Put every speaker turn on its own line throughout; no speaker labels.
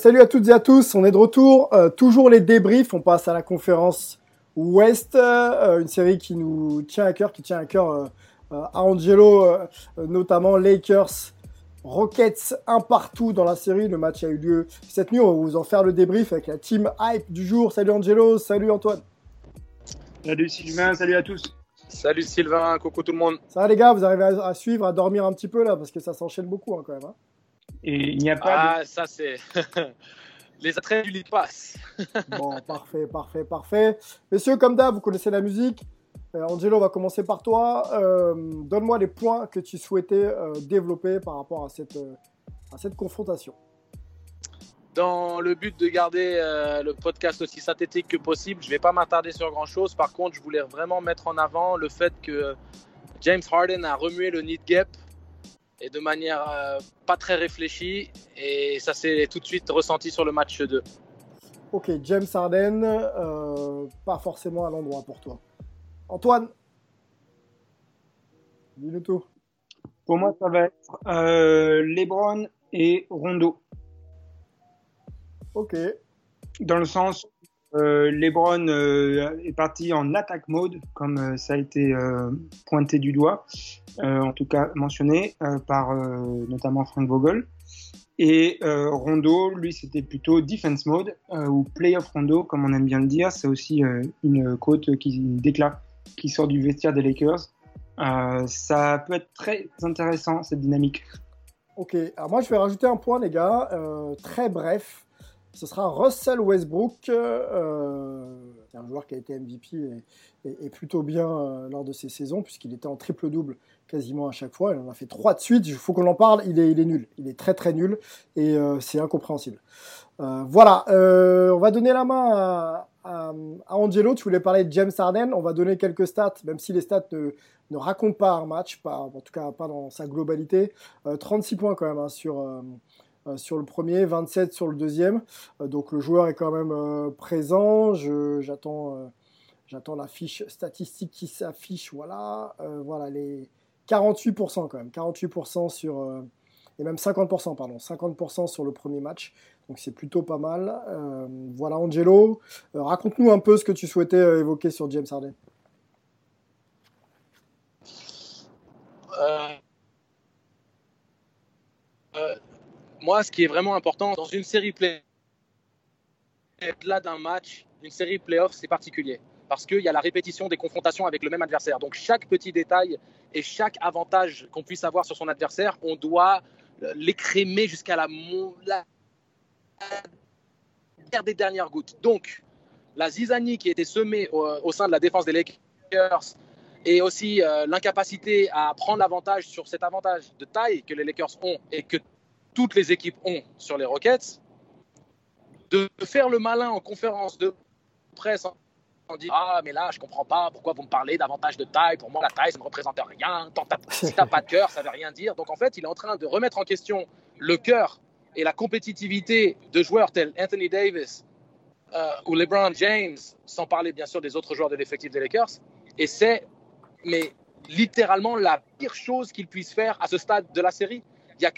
Salut à toutes et à tous, on est de retour. Euh, toujours les débriefs, on passe à la conférence Ouest, euh, une série qui nous tient à cœur, qui tient à cœur euh, euh, à Angelo, euh, notamment Lakers, Rockets, un partout dans la série. Le match a eu lieu cette nuit, on va vous en faire le débrief avec la team hype du jour. Salut Angelo, salut Antoine.
Salut Sylvain, salut à tous.
Salut Sylvain, coucou tout le monde.
Ça va les gars, vous arrivez à, à suivre, à dormir un petit peu là, parce que ça s'enchaîne beaucoup hein, quand même. hein.
Et il n'y a pas
Ah, ça c'est les attraits du lit pass.
Bon, parfait, parfait, parfait. Messieurs, comme d'hab, vous connaissez la musique. Euh, Angelo, on va commencer par toi. Euh, Donne-moi les points que tu souhaitais euh, développer par rapport à cette, euh, à cette confrontation.
Dans le but de garder euh, le podcast aussi synthétique que possible, je vais pas m'attarder sur grand chose. Par contre, je voulais vraiment mettre en avant le fait que James Harden a remué le need gap et de manière euh, pas très réfléchie et ça s'est tout de suite ressenti sur le match 2.
Ok, James Harden, euh, pas forcément à l'endroit pour toi. Antoine Dis-nous tout.
Pour moi, ça va être euh, LeBron et Rondo.
Ok,
Dans le sens, euh, LeBron euh, est parti en attaque mode, comme euh, ça a été euh, pointé du doigt, euh, en tout cas mentionné euh, par euh, notamment Frank Vogel. Et euh, Rondo, lui, c'était plutôt defense mode euh, ou playoff Rondo, comme on aime bien le dire. C'est aussi euh, une quote qui déclare qui sort du vestiaire des Lakers. Euh, ça peut être très intéressant cette dynamique.
ok. Alors moi, je vais rajouter un point, les gars, euh, très bref. Ce sera Russell Westbrook, euh, c'est un joueur qui a été MVP et, plutôt bien euh, lors de ces saisons, puisqu'il était en triple-double quasiment à chaque fois. Il en a fait trois de suite. Il faut qu'on en parle. Il est, nul. Il est très très nul et euh, c'est incompréhensible. Euh, voilà. Euh, on va donner la main à, Angelo. Tu voulais parler de James Harden. On va donner quelques stats, même si les stats ne, racontent pas un match, en tout cas pas dans sa globalité. Euh, 36 points quand même hein, sur. Euh, sur le premier, 27 sur le deuxième. Euh, donc le joueur est quand même euh, présent. J'attends j'attends la fiche statistique qui s'affiche. Voilà, voilà les 48% quand même. 48% sur et même 50%, pardon, 50% sur le premier match. Donc c'est plutôt pas mal. Voilà Angelo, raconte-nous un peu ce que tu souhaitais évoquer sur James Harden.
Moi, ce qui est vraiment important dans une série play, là d'un match, une série playoff, c'est particulier parce qu'il y a la répétition des confrontations avec le même adversaire. Donc chaque petit détail et chaque avantage qu'on puisse avoir sur son adversaire, on doit l'écrémer jusqu'à la, la dernière des. Donc la zizanie qui était semée au, au sein de la défense des Lakers et aussi euh, l'incapacité à prendre l'avantage sur cet avantage de taille que les Lakers ont et que toutes les équipes ont sur les Rockets, de faire le malin en conférence de presse en disant ah mais là je comprends pas pourquoi vous me parlez d'avantage de taille. Pour moi la taille ça ne représente rien. Tant si t'as pas de cœur ça veut rien dire. Donc en fait il est en train de remettre en question le cœur et la compétitivité de joueurs tels Anthony Davis euh, ou LeBron James sans parler bien sûr des autres joueurs de l'effectif des Lakers. Et c'est mais littéralement la pire chose qu'il puisse faire à ce stade de la série. Il n'y a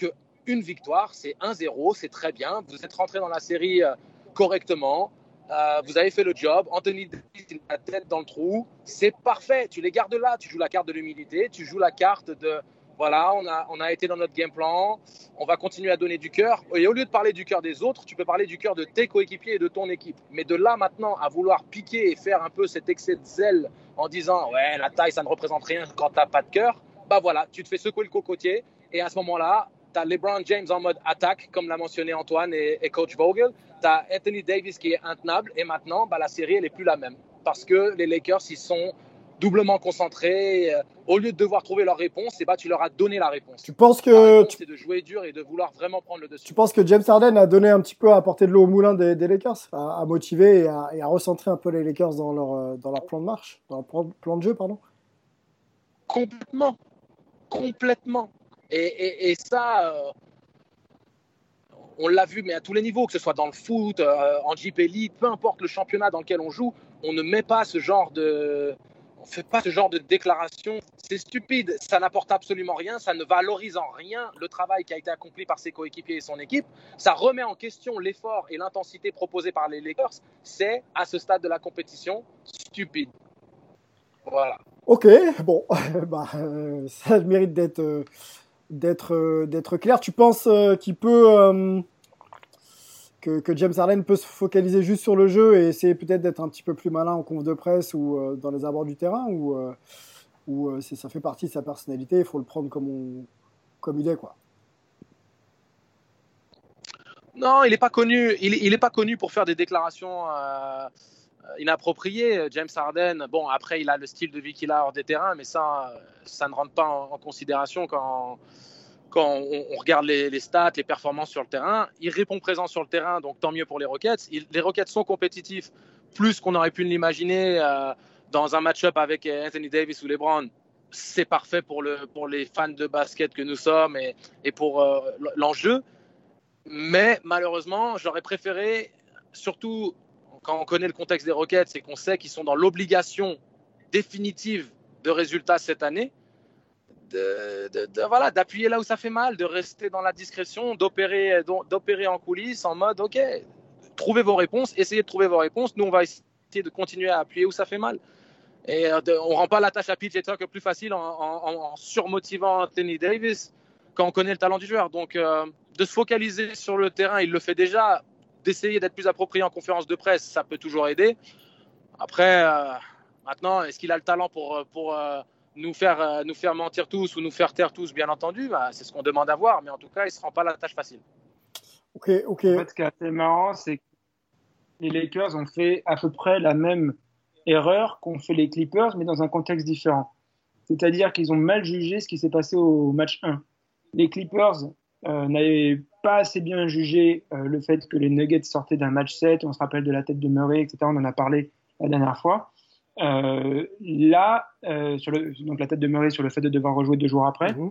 qu'une victoire, c'est 1-0, c'est très bien. Vous êtes rentré dans la série euh, correctement. Euh, vous avez fait le job. Anthony Davis, il a la tête dans le trou. C'est parfait. Tu les gardes là. Tu joues la carte de l'humilité. Tu joues la carte de voilà, on a, on a été dans notre game plan. On va continuer à donner du cœur. Et au lieu de parler du cœur des autres, tu peux parler du cœur de tes coéquipiers et de ton équipe. Mais de là maintenant à vouloir piquer et faire un peu cet excès de zèle en disant ouais la taille ça ne représente rien quand t'as pas de cœur, bah voilà, tu te fais secouer le cocotier et à ce moment-là, tu as LeBron James en mode attaque, comme l'a mentionné Antoine et, et coach Vogel. Tu as Anthony Davis qui est intenable et maintenant, bah, la série elle est plus la même parce que les Lakers ils sont doublement concentrés. Euh, Au lieu de devoir trouver leur réponse, et bah, tu leur as donné la réponse.
Tu penses que
réponse,
tu,
c'est de jouer dur et de vouloir vraiment prendre le dessus.
tu penses que James Harden a donné un petit peu à apporter de l'eau au moulin des, des Lakers, à, à motiver et à, et à recentrer un peu les Lakers dans leur euh, dans leur plan de marche, dans leur plan de jeu, pardon?
Complètement. Complètement. Et, ça, euh, on l'a vu, mais à tous les niveaux, que ce soit dans le foot, euh, en Jeep Elite, peu importe le championnat dans lequel on joue, on ne met pas ce genre de. On fait pas ce genre de déclaration. C'est stupide. Ça n'apporte absolument rien. Ça ne valorise en rien le travail qui a été accompli par ses coéquipiers et son équipe. Ça remet en question l'effort et l'intensité proposés par les Lakers. C'est, à ce stade de la compétition, stupide. Voilà.
Ok, bon, bah, euh, ça mérite d'être d'être euh, d'être clair. Tu penses euh, qu'il peut euh, que, que James Harden peut se focaliser juste sur le jeu et essayer peut-être d'être un petit peu plus malin en conf de presse ou dans les abords du terrain ou ou ça fait partie de sa personnalité, il faut le prendre comme comme il est quoi.
Non, il n'est pas connu. Il, il est pas connu pour faire des déclarations euh, inappropriées. James Harden, bon, après, il a le style de vie qu'il a hors des terrains, mais ça, ça ne rentre pas en, considération quand, quand on, regarde les, stats, les performances sur le terrain. Il répond présent sur le terrain, donc tant mieux pour les Rockets. Les Rockets sont compétitifs, plus qu'on aurait pu l'imaginer euh, dans un match-up avec Anthony Davis ou LeBron. C'est parfait pour, le, pour les fans de basket que nous sommes et, et pour euh, l'enjeu. Mais malheureusement, j'aurais préféré, surtout quand on connaît le contexte des Rockets et qu'on sait qu'ils sont dans l'obligation définitive de résultats cette année, de, voilà, d'appuyer là où ça fait mal, de rester dans la discrétion, d'opérer, en coulisses en mode, ok, trouvez vos réponses, essayez de trouver vos réponses. Nous, on va essayer de continuer à appuyer où ça fait mal. Et euh, on rend pas la tâche à PJ Tucker plus facile en surmotivant Anthony Davis quand on connaît le talent du joueur. Donc, euh, de se focaliser sur le terrain, il le fait déjà. D'essayer d'être plus approprié en conférence de presse, ça peut toujours aider. Après, euh, maintenant, est-ce qu'il a le talent pour, pour euh, nous, faire, euh, nous faire mentir tous ou nous faire taire tous, bien entendu? Bah, C'est ce qu'on demande à voir, mais en tout cas, il ne se rend pas la tâche facile.
Ok, ok.
En fait, ce qui est assez marrant, c'est que les Lakers ont fait à peu près la même erreur qu'ont fait les Clippers, mais dans un contexte différent. C'est-à-dire qu'ils ont mal jugé ce qui s'est passé au match 1. Les Clippers euh, n'avaient pas assez bien jugé euh, le fait que les Nuggets sortaient d'un match 7, on se rappelle de la tête de Murray, etc. On en a parlé la dernière fois. Euh, là, euh, sur le, donc la tête de Murray sur le fait de devoir rejouer deux jours après.
Mhm.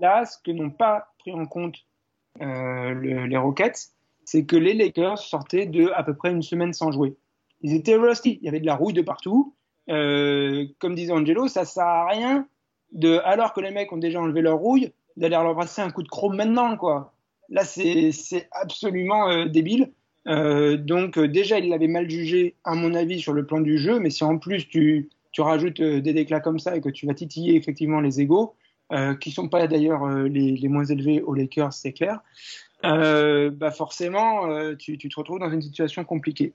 Là, ce que n'ont pas pris en compte le- les Rockets, c'est que les Lakers sortaient de à peu près une semaine sans jouer. Ils étaient rusty, il y avait de la rouille de partout. Comme disait Angelo, ça sert à rien de, alors que les mecs ont déjà enlevé leur rouille, d'aller leur passer un coup de chrome maintenant, quoi. Là, c'est absolument euh, débile. Euh, donc euh, déjà, il l'avait mal jugé, à mon avis, sur le plan du jeu. Mais si en plus tu, tu rajoutes des déclats comme ça et que tu vas titiller effectivement les égaux, qui sont pas d'ailleurs les, les moins élevés aux Lakers, c'est clair. Bah forcément, tu, tu te retrouves dans une situation compliquée.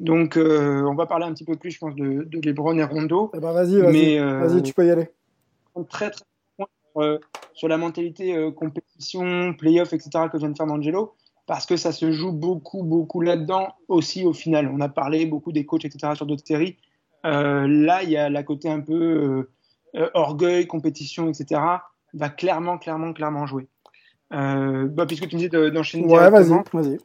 Donc, euh, on va parler un petit peu plus, je pense, de, de LeBron et Rondo.
Eh ben vas-y, vas-y,
euh,
tu peux y aller.
Très, très euh, sur la mentalité euh, compétition, playoff, etc. que vient de faire D'Angelo, parce que ça se joue beaucoup, beaucoup là-dedans aussi au final. On a parlé beaucoup des coachs, etc. sur d'autres séries. Euh, là, il y a la côté un peu orgueil, compétition, etc. va clairement, clairement, clairement jouer. Bah, puisque tu me dis de- d'enchaîner
Ouais, vas-y, vas-y.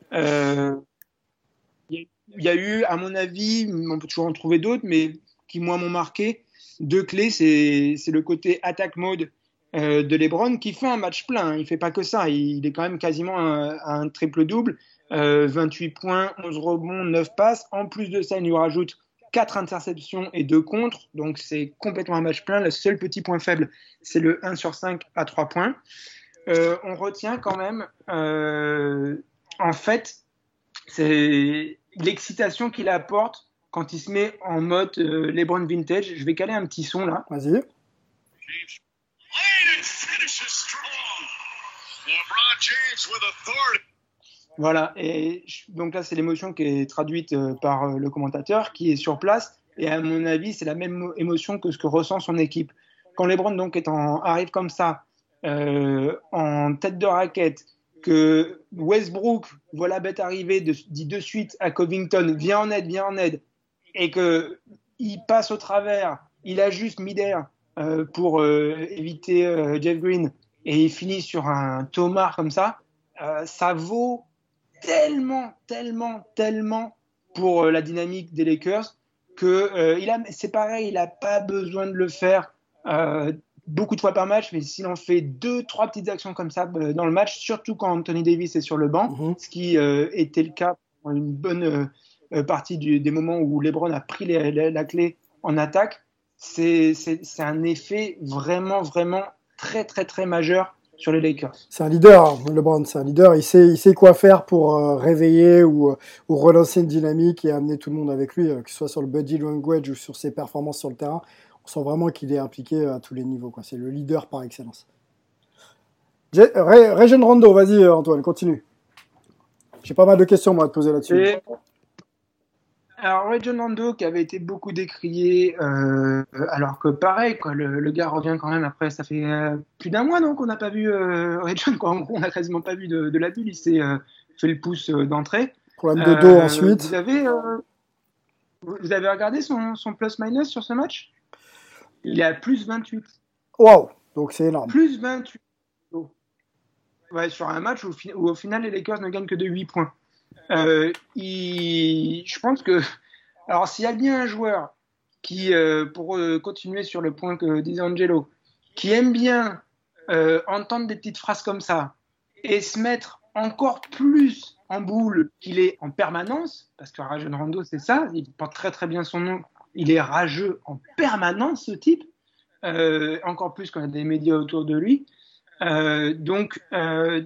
Il y, a- il y a eu, à mon avis, on peut toujours en trouver d'autres, mais qui moi m'ont marqué, deux clés, c'est c'est le côté attack mode euh, de LeBron qui fait un match plein. hein. Il fait pas que ça, il, il est quand même quasiment un, un triple-double, euh, 28 points, 11 rebonds, 9 passes. En plus de ça, il nous rajoute 4 interceptions et 2 contres, donc c'est complètement un match plein. Le seul petit point faible, c'est le 1 sur 5 à 3 points. Euh, on retient quand même, euh, en fait, c'est l'excitation qu'il apporte quand il se met en mode euh, LeBron Vintage. Je vais caler un petit son là.
Vas-y.
Voilà, et donc là c'est l'émotion qui est traduite euh, par euh, le commentateur qui est sur place Et à mon avis, c'est la même émotion que ce que ressent son équipe. Quand LeBron donc est arrive comme ça, euh, en tête de raquette, que Westbrook voit la bête arriver, dit de suite à Covington, viens en aide, viens en aide, et que il passe au travers, il ajuste midair euh, pour éviter Jeff Green, et il finit sur un Thomas comme ça, euh, ça vaut tellement, tellement, tellement pour la dynamique des Lakers que il a, c'est pareil, il n'a pas besoin de le faire beaucoup de fois par match, mais s'il en fait deux, trois petites actions comme ça euh, dans le match, surtout quand Anthony Davis est sur le banc, mhm. ce qui euh, était le cas pour une bonne euh, partie des moments où LeBron a pris la clé en attaque, c'est un effet vraiment, vraiment très, très, très majeur sur les Lakers.
C'est un leader, hein, LeBron, c'est un leader. Il sait, il sait quoi faire pour réveiller ou, ou, relancer une dynamique et amener tout le monde avec lui, que ce soit sur le body language ou sur ses performances sur le terrain on sent vraiment qu'il est impliqué à tous les niveaux. C'est le leader par excellence. Région Rondo, vas-y euh, Antoine, continue. J'ai pas mal de questions moi à te poser là-dessus.
Alors Region Rondo qui avait été beaucoup décrié, euh, alors que pareil, quoi, le, gars revient quand même après, ça fait euh, plus d'un mois donc on n'a pas vu Region, quoi. on n'a quasiment pas vu de, la bulle, il s'est fait le pouce d'entrée.
Problème de dos ensuite.
Vous avez, vous avez regardé son, son plus-minus sur ce match? Il est à plus 28.
Waouh Donc c'est énorme.
Plus 28. Ouais, sur un match où, au final les Lakers ne gagnent que de 8 points. Euh, je pense que. Alors, s'il y a bien un joueur qui, euh, pour euh, continuer sur le point que disait Angelo, qui aime bien entendre des petites phrases comme ça et se mettre encore plus en boule qu'il est en permanence, parce que Rajon Rondo, c'est ça, il porte très très bien son nom il est rageux en permanence, ce type, euh, encore plus quand il y a des médias autour de lui. Euh, donc, euh,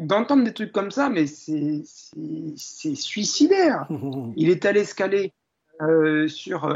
d'entendre des trucs comme ça, mais c'est suicidaire. Il est allé escaler sur,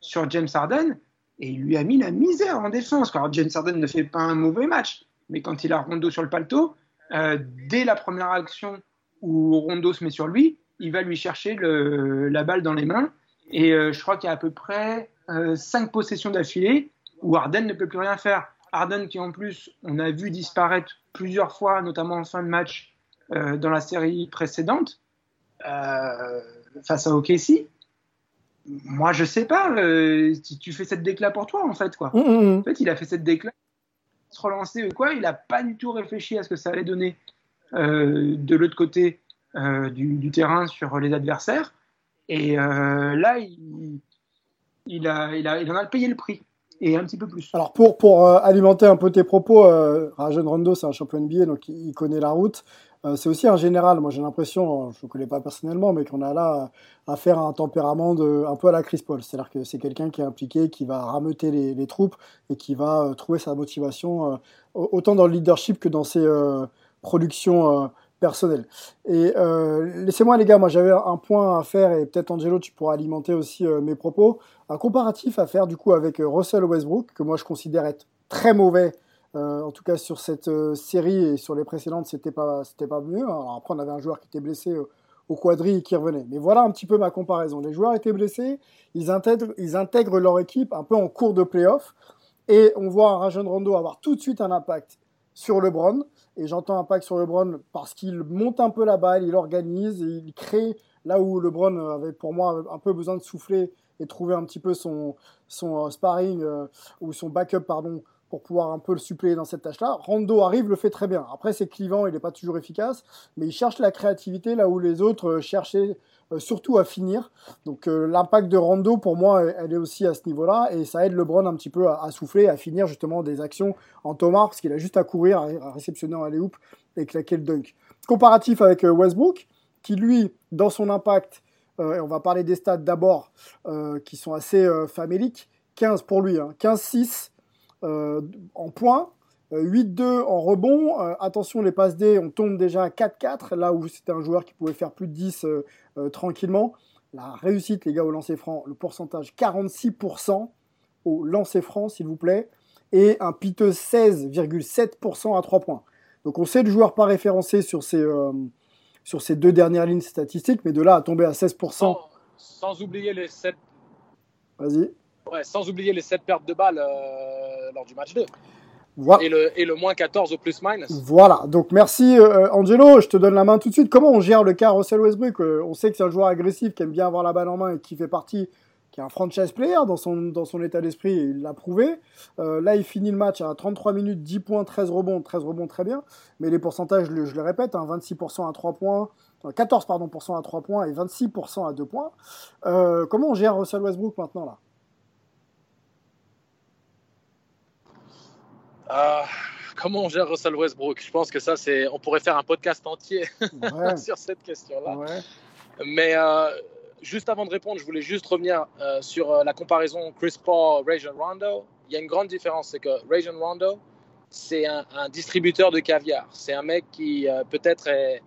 sur James Harden et il lui a mis la misère en défense. Alors, James Harden ne fait pas un mauvais match, mais quand il a Rondo sur le paletot, dès la première action où Rondo se met sur lui, il va lui chercher le, la balle dans les mains et euh, je crois qu'il y a à peu près euh, 5 possessions d'affilée où Arden ne peut plus rien faire. Arden qui en plus, on a vu disparaître plusieurs fois, notamment en fin de match euh, dans la série précédente, euh, face à OKC. Moi, je sais pas si tu fais cette déclat pour toi, en fait. Quoi.
Mmh, mmh, mmh.
En fait, il a fait cette déclat, se relancer quoi. Il n'a pas du tout réfléchi à ce que ça allait donner de l'autre côté du, du, terrain sur les adversaires. Et euh, là, il, il, a, il, a, il en a payé le prix. Et un petit peu plus.
Alors pour, pour euh, alimenter un peu tes propos, euh, Rajon Rondo c'est un champion NBA, donc il, connaît la route. Euh, c'est aussi un général, moi j'ai l'impression, je ne le connais pas personnellement, mais qu'on a là à faire un tempérament de, un peu à la Chris Paul. C'est-à-dire que c'est quelqu'un qui est impliqué, qui va rameuter les, les troupes et qui va trouver sa motivation autant dans le leadership que dans ses productions Et euh, laissez-moi les gars, moi j'avais un point à faire et peut-être Angelo tu pourras alimenter aussi euh, mes propos. Un comparatif à faire du coup avec euh, Russell Westbrook que moi je considère être très mauvais. en tout cas sur cette série et sur les précédentes c'était pas c'était pas mieux. Alors après on avait un joueur qui était blessé au quadri qui revenait. Mais voilà un petit peu ma comparaison. Les joueurs étaient blessés, ils intègrent, ils intègrent leur équipe un peu en cours de playoff et on voit un Rajon Rondo avoir tout de suite un impact sur LeBron. Et j'entends impact sur LeBron parce qu'il monte un peu la balle, il organise, il crée là où LeBron avait pour moi un peu besoin de souffler et trouver un petit peu son, son euh, sparring euh, ou son backup pardon pour pouvoir un peu le suppléer dans cette tâche-là. Rondo arrive, le fait très bien. Après, c'est clivant, il n'est pas toujours efficace, mais il cherche la créativité là où les autres euh, cherchaient euh, surtout à finir. Donc euh, l'impact de Rondo, pour moi, elle est aussi à ce niveau-là, et ça aide LeBron un petit peu à, souffler, à finir justement des actions en Thomas, parce qu'il a juste à courir, à, réceptionner en alley-oop et claquer le dunk. Comparatif avec Westbrook, qui lui, dans son impact, et on va parler des stats d'abord, qui sont assez faméliques, 15 pour lui, hein, 15-6 euh, en points, 8-2 euh, en rebond. Euh, attention, les passes D, on tombe déjà à 4-4, là où c'était un joueur qui pouvait faire plus de 10 tranquillement. La réussite, les gars, au lancer franc, le pourcentage 46% au lancer franc, s'il vous plaît, et un piteux 16,7% à 3 points. Donc on sait le joueur pas référencé sur ces, sur ces deux dernières lignes statistiques, mais de là à tomber à 16%.
Sans, oublier les 7
Vas-y.
Ouais, sans oublier les 7 pertes de balles euh, lors du match 2.
Voilà.
Et, le, et le moins 14 au plus-minus.
Voilà, donc merci euh, Angelo, je te donne la main tout de suite. Comment on gère le cas Russell Westbrook Euh, On sait que c'est un joueur agressif qui aime bien avoir la balle en main et qui fait partie, qui est un franchise player dans son, dans son état d'esprit, et il l'a prouvé. Euh, là, il finit le match à 33 minutes, 10 points, 13 rebonds, 13 rebonds très bien, mais les pourcentages, je le, je le répète, hein, 26% à 3 points, euh, 14 pardon, pour cent à 3 points et 26% à 2 points. Euh, comment on gère Russell Westbrook maintenant là?
Ah, comment on gère Russell Westbrook? Je pense que ça, c'est, on pourrait faire un podcast entier
Ouais,
sur cette question-là.
ouais.
Mais euh, juste avant de répondre, je voulais juste revenir euh, sur euh, la comparaison Chris Paul, Rajon Rondo. Il y a une grande différence, c'est que Rajon Rondo, c'est un, un distributeur de caviar. C'est un mec qui peut-être est,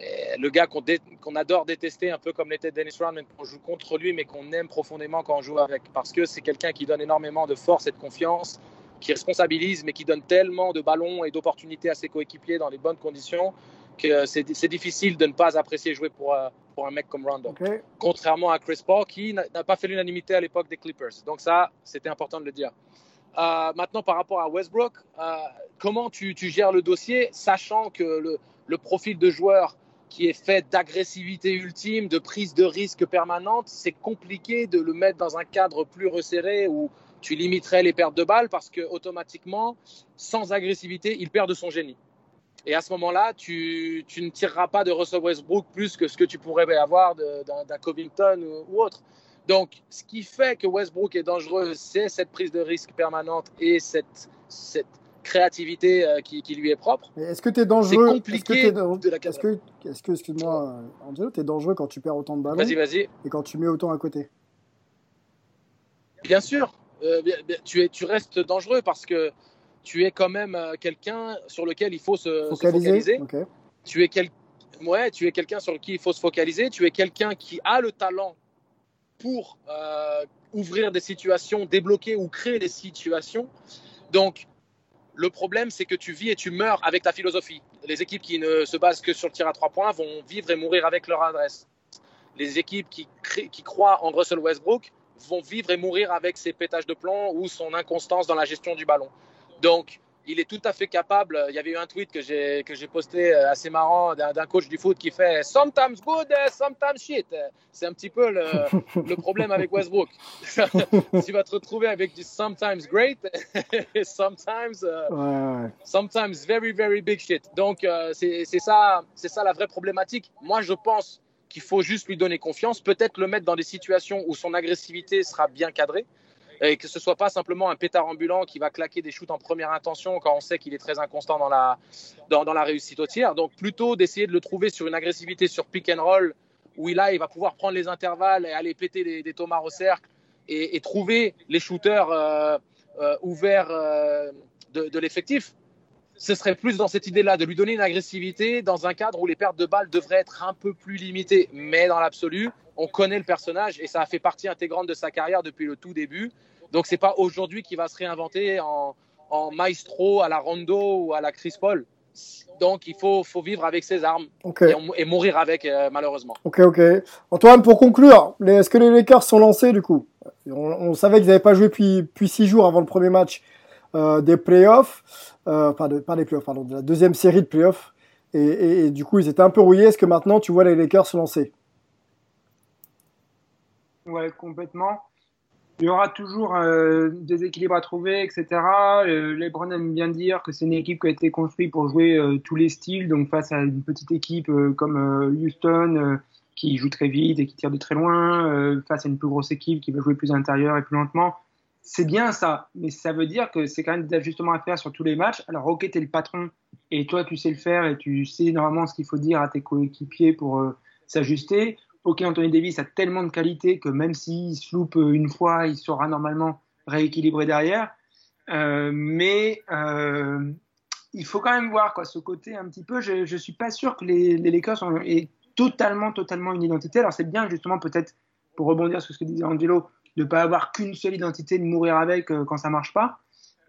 est le gars qu'on, dé- qu'on adore détester, un peu comme l'était Dennis Rodman, qu'on joue contre lui, mais qu'on aime profondément quand on joue avec, parce que c'est quelqu'un qui donne énormément de force et de confiance, qui responsabilise, mais qui donne tellement de ballons et d'opportunités à ses coéquipiers dans les bonnes conditions que c'est, c'est difficile de ne pas apprécier jouer pour, euh, pour un mec comme Rondo contrairement à Chris Paul qui n'a n'a pas fait l'unanimité à l'époque des Clippers. Donc ça, c'était important de le dire. Euh, maintenant, par rapport à Westbrook, euh, comment tu, tu gères le dossier, sachant que le, le profil de joueur qui est fait d'agressivité ultime, de prise de risque permanente, c'est compliqué de le mettre dans un cadre plus resserré où tu limiterais les pertes de balles parce que automatiquement, sans agressivité, il perd de son génie. Et à ce moment-là, tu, tu, ne tireras pas de Russell Westbrook plus que ce que tu pourrais avoir d'un Covington ou, ou, autre. Donc, ce qui fait que Westbrook est dangereux, c'est cette prise de risque permanente et cette, cette créativité euh, qui, qui, lui est propre.
Est-ce que tu es dangereux
C'est compliqué
que,
de la
est-ce que, est-ce que excuse-moi, euh, Angelo, tu es dangereux quand tu perds autant de ballons
Vas-y, vas-y.
et quand tu mets autant à côté?
Bien sûr, euh, tu, es, tu restes dangereux parce que tu es quand même euh, quelqu'un sur lequel il faut se se
Focaliser
tu es, quel... ouais, tu es quelqu'un sur qui il faut se focaliser, tu es quelqu'un qui a le talent pour euh, ouvrir des situations, débloquer ou créer des situations. Donc, le problème, c'est que tu vis et tu meurs avec ta philosophie. Les équipes qui ne se basent que sur le tir à trois points vont vivre et mourir avec leur adresse. Les équipes qui, qui croient en Russell Westbrook vont vivre et mourir avec ses pétages de plomb ou son inconstance dans la gestion du ballon. Donc, il est tout à fait capable. Il y avait eu un tweet que j'ai que j'ai posté euh, assez marrant d'un coach du foot qui fait sometimes good, uh, sometimes shit. C'est un petit peu le, le problème avec Westbrook. tu vas te retrouver avec du sometimes great, et sometimes euh,
Ouais, ouais.
sometimes very very big shit. Donc euh, c'est ça c'est ça la vraie problématique. Moi je pense qu'il faut juste lui donner confiance, peut-être le mettre dans des situations où son agressivité sera bien cadrée et que ce soit pas simplement un pétard ambulant qui va claquer des shoots en première intention quand on sait qu'il est très inconstant dans la dans, dans la réussite au tir. Donc plutôt d'essayer de le trouver sur une agressivité sur pick and roll où là il va pouvoir prendre les intervalles et aller péter des, des tomates au cercle et, trouver les shooters euh, euh, ouverts euh, de l'effectif ce serait plus dans cette idée-là, de lui donner une agressivité dans un cadre où les pertes de balles devraient être un peu plus limitées. Mais dans l'absolu, on connaît le personnage et ça a fait partie intégrante de sa carrière depuis le tout début. Donc c'est pas aujourd'hui qu'il va se réinventer en, en, maestro à la Rondo ou à la Chris Paul. Donc il faut, faut vivre avec ses armes
okay.
et, et, mourir avec euh, malheureusement.
Ok, ok. Antoine, pour conclure, est-ce que les Lakers sont lancés du coup? On, on, savait qu'ils n'avaient pas joué depuis, depuis six jours avant le premier match des playoffs, euh, pas, de, pas des playoffs, pardon, de la deuxième série de playoffs. Et, du coup, ils étaient un peu rouillés. Est-ce que maintenant, tu vois les Lakers se lancer?
Ouais, complètement. Il y aura toujours euh, des équilibres à trouver, etc. Euh, LeBron aime bien dire que c'est une équipe qui a été construite pour jouer euh, tous les styles. Donc face à une petite équipe euh, comme Houston qui joue très vite et qui tire de très loin, face à une plus grosse équipe qui va jouer plus à et plus lentement, c'est bien ça, mais ça veut dire que c'est quand même des ajustements à faire sur tous les matchs. Alors, ok, t'es le patron et toi, tu sais le faire et tu sais normalement ce qu'il faut dire à tes coéquipiers pour euh, s'ajuster. Ok, Anthony Davis a tellement de qualité que même s'il se loupe une fois, il saura normalement rééquilibrer derrière. Euh, mais euh, il faut quand même voir quoi, ce côté un petit peu. Je, je suis pas sûr que les, les Lakers aient totalement, totalement une identité. Alors, c'est bien justement peut-être pour rebondir sur ce que disait Angelo de ne pas avoir qu'une seule identité, de mourir avec euh, quand ça marche pas.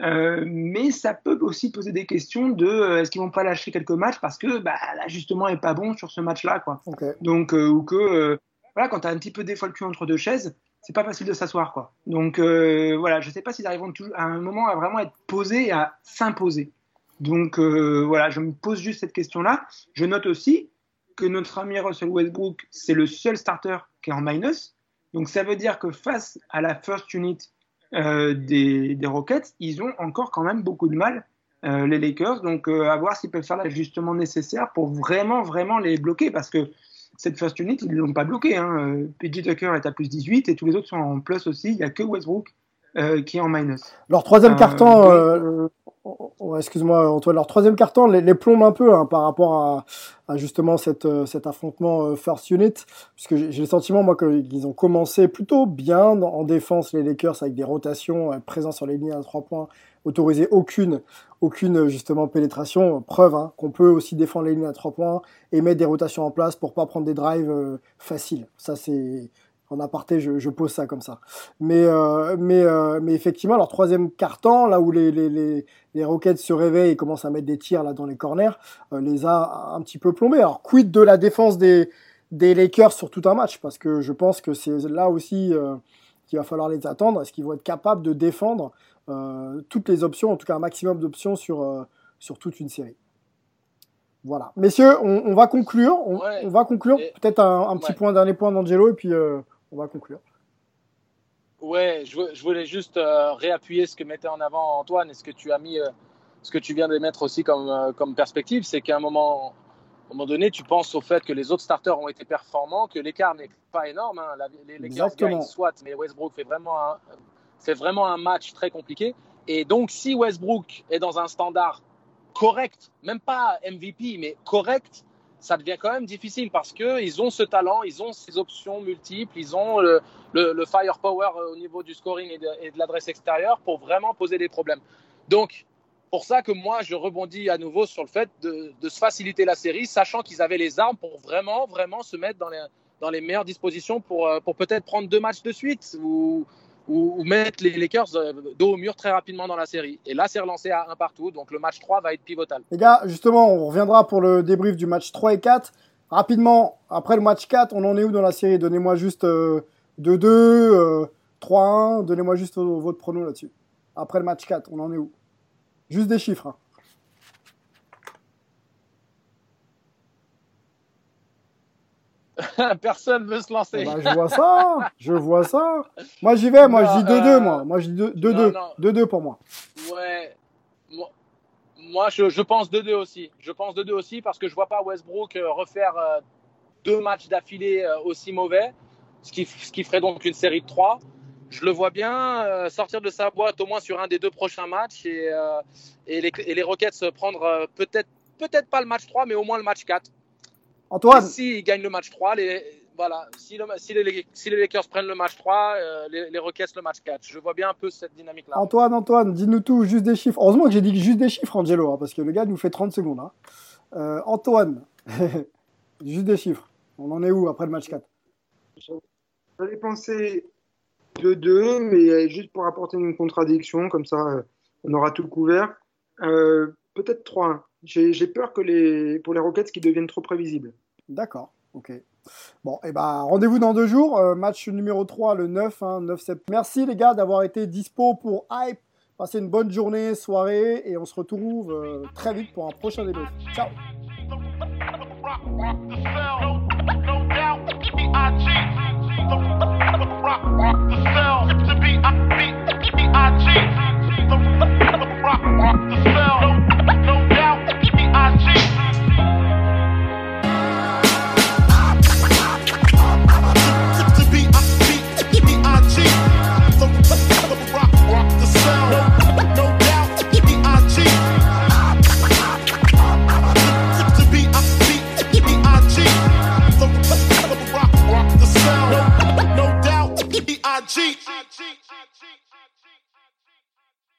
Euh, mais ça peut aussi poser des questions de euh, est-ce qu'ils vont pas lâcher quelques matchs parce que bah, l'ajustement est pas bon sur ce match-là, quoi.
Okay.
Donc euh, ou que voilà, quand tu as un petit peu des fois le cul entre deux chaises, c'est pas facile de s'asseoir, quoi. Donc voilà, je sais pas s'ils arriveront à un moment à vraiment être posés et à s'imposer. Donc voilà, je me pose juste cette question-là. Je note aussi que notre ami Russell Westbrook, c'est le seul starter qui est en minus. Donc ça veut dire que face à la first unit euh, des, Rockets, ils ont encore quand même beaucoup de mal, euh, les Lakers. Donc euh, à voir s'ils peuvent faire l'ajustement nécessaire pour vraiment, vraiment les bloquer. Parce que cette first unit, ils ne l'ont pas bloqué. Hein. PJ Tucker est à plus 18 et tous les autres sont en plus aussi. Il n'y a que Westbrook euh, qui est en minus.
Leur troisième carton, euh, euh, excuse-moi Antoine, leur troisième carton les, les plombe un peu hein, par rapport à, à justement cette, cet affrontement first unit, puisque j'ai le sentiment moi qu'ils ont commencé plutôt bien en défense les Lakers avec des rotations présents sur les lignes à trois points, autorisé aucune aucune justement pénétration. Preuve hein, qu'on peut aussi défendre les lignes à trois points et mettre des rotations en place pour pas prendre des drives faciles. Ça c'est en aparté, je, je, pose ça comme ça. Mais, euh, mais, euh, mais effectivement, leur troisième carton, là où les, les, les, les, Rockets se réveillent et commencent à mettre des tirs là dans les corners, euh, les a un petit peu plombés. Alors, quid de la défense des, des Lakers sur tout un match? Parce que je pense que c'est là aussi qu'il va falloir les attendre. Est-ce qu'ils vont être capables de défendre toutes les options, en tout cas un maximum d'options sur, sur toute une série? Voilà. Messieurs, on, on va conclure. On,
Ouais.
on va conclure. Peut-être un, un petit
Ouais.
point, dernier point d'Angelo, et puis euh, on va conclure.
Ouais, je, vou- je voulais juste euh, réappuyer ce que mettait en avant Antoine et ce que tu as mis, euh, ce que tu viens de mettre aussi comme, euh, comme perspective, c'est qu'à un moment, à un moment donné, tu penses au fait que les autres starters ont été performants, que l'écart n'est pas énorme. hein.
Exactement.
gagnent soit, mais Westbrook fait vraiment, un, fait vraiment un match très compliqué. Et donc, si Westbrook est dans un standard correct, même pas MVP, mais correct, ça devient quand même difficile parce que ils ont ce talent, ils ont ces options multiples, ils ont le, le, le firepower euh, au niveau du scoring et de, l'adresse extérieure pour vraiment poser des problèmes. Donc, pour ça que moi, je rebondis à nouveau sur le fait de, se faciliter la série, sachant qu'ils avaient les armes pour vraiment, vraiment se mettre dans les, dans les meilleures dispositions pour, euh, pour peut-être prendre deux matchs de suite ou, ou, ou mettre les Lakers euh, dos au mur très rapidement dans la série. Et là, c'est relancé à un partout, donc le match 3 va être pivotal.
Les gars, justement, on reviendra pour le débrief du match 3 et 4. Rapidement, après le match 4, on en est où dans la série? Donnez-moi juste euh, 2-2, euh, 3-1. Donnez-moi juste vo- votre prono là-dessus. Après le match 4, on en est où? Juste des chiffres. hein.
Personne veut se lancer.
Ben, je vois ça, je vois ça. Moi j'y vais, moi
Non,
je dis 2-2
euh,
moi. Moi je dis 2-2.
non, non.
2-2 pour moi.
Ouais. Moi, moi, je, je pense 2-2 aussi. Je pense 2-2 aussi parce que je vois pas Westbrook euh, refaire euh, deux matchs d'affilée euh, aussi mauvais, ce qui, ce qui ferait donc une série de 3. Je le vois bien euh, sortir de sa boîte au moins sur un des deux prochains matchs et, euh, et, les, et les Rockets prendre euh, peut-être peut-être pas le match 3, mais au moins le match 4.
Antoine,
Et s'ils gagnent le match 3, les, voilà, si, le- si les, si les Lakers prennent le match 3, euh, les, les Rockets le match 4. Je vois bien un peu cette dynamique-là.
Antoine, Antoine, dis-nous tout, juste des chiffres. Heureusement que j'ai dit juste des chiffres, Angelo, hein, parce que le gars nous fait 30 secondes. hein. Euh, Antoine, juste des chiffres. On en est où après le match 4
J'avais pensé 2-2, mais juste pour apporter une contradiction, comme ça euh, on aura tout couvert. Euh, Peut-être 3-1. J'ai peur que les, pour les Rockets qu'ils deviennent trop prévisibles.
D'accord, ok. Bon, et ben rendez-vous dans deux jours. euh, match numéro 3, le 9, hein, 9 septembre. Merci les gars d'avoir été dispo pour Hype. Passez une bonne journée, soirée, et on se retrouve euh, très vite pour un prochain débrief. Ciao